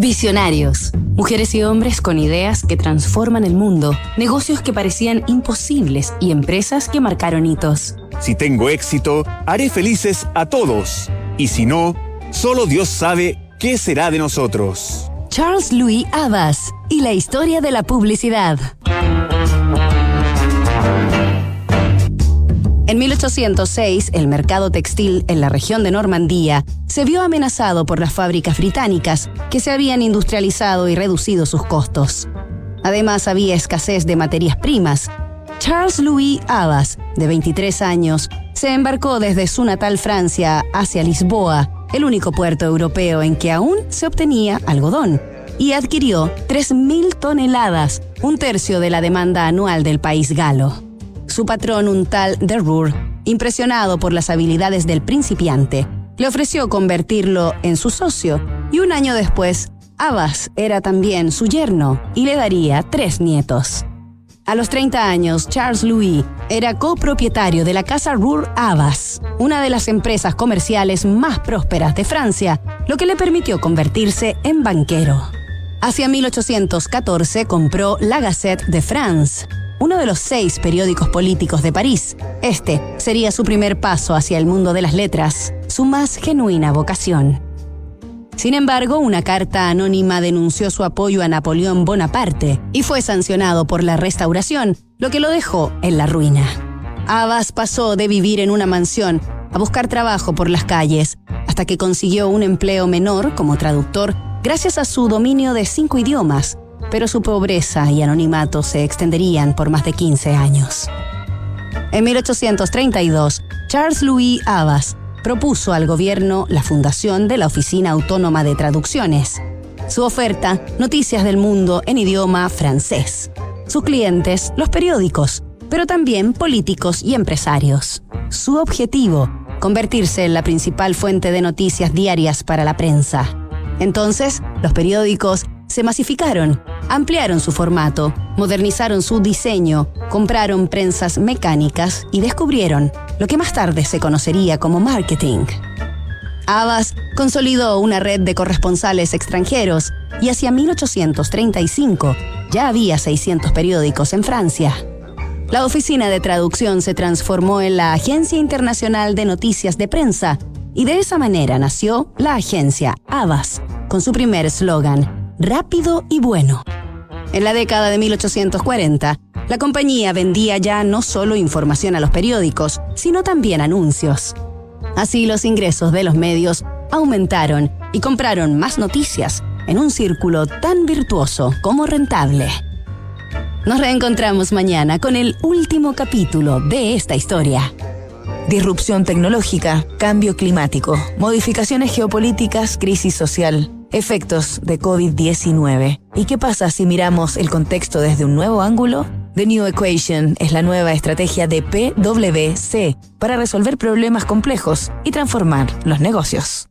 Visionarios. Mujeres y hombres con ideas que transforman el mundo, negocios que parecían imposibles y empresas que marcaron hitos. Si tengo éxito, haré felices a todos. Y si no, solo Dios sabe qué será de nosotros. Charles Louis Abbas y la historia de la publicidad. En 1806, el mercado textil en la región de Normandía se vio amenazado por las fábricas británicas que se habían industrializado y reducido sus costos. Además, había escasez de materias primas. Charles Louis Abbas, de 23 años, se embarcó desde su natal Francia hacia Lisboa, el único puerto europeo en que aún se obtenía algodón, y adquirió 3.000 toneladas, un tercio de la demanda anual del país galo su patrón, un tal de Roer, impresionado por las habilidades del principiante, le ofreció convertirlo en su socio y un año después, Abbas era también su yerno y le daría tres nietos. A los 30 años, Charles Louis era copropietario de la casa Roer Abbas, una de las empresas comerciales más prósperas de Francia, lo que le permitió convertirse en banquero. Hacia 1814 compró La Gazette de France, uno de los seis periódicos políticos de París. Este sería su primer paso hacia el mundo de las letras, su más genuina vocación. Sin embargo, una carta anónima denunció su apoyo a Napoleón Bonaparte y fue sancionado por la restauración, lo que lo dejó en la ruina. Abbas pasó de vivir en una mansión a buscar trabajo por las calles, hasta que consiguió un empleo menor como traductor gracias a su dominio de cinco idiomas, pero su pobreza y anonimato se extenderían por más de 15 años. En 1832, Charles Louis Abbas propuso al gobierno la fundación de la Oficina Autónoma de Traducciones. Su oferta, noticias del mundo en idioma francés. Sus clientes, los periódicos, pero también políticos y empresarios. Su objetivo, convertirse en la principal fuente de noticias diarias para la prensa. Entonces, los periódicos se masificaron, ampliaron su formato, modernizaron su diseño, compraron prensas mecánicas y descubrieron lo que más tarde se conocería como marketing. Abbas consolidó una red de corresponsales extranjeros y hacia 1835 ya había 600 periódicos en Francia. La oficina de traducción se transformó en la Agencia Internacional de Noticias de Prensa y de esa manera nació la agencia Abbas, con su primer eslogan, rápido y bueno. En la década de 1840, la compañía vendía ya no solo información a los periódicos, sino también anuncios. Así los ingresos de los medios aumentaron y compraron más noticias en un círculo tan virtuoso como rentable. Nos reencontramos mañana con el último capítulo de esta historia. Disrupción tecnológica, cambio climático, modificaciones geopolíticas, crisis social efectos de COVID-19. ¿Y qué pasa si miramos el contexto desde un nuevo ángulo? The New Equation es la nueva estrategia de PwC para resolver problemas complejos y transformar los negocios.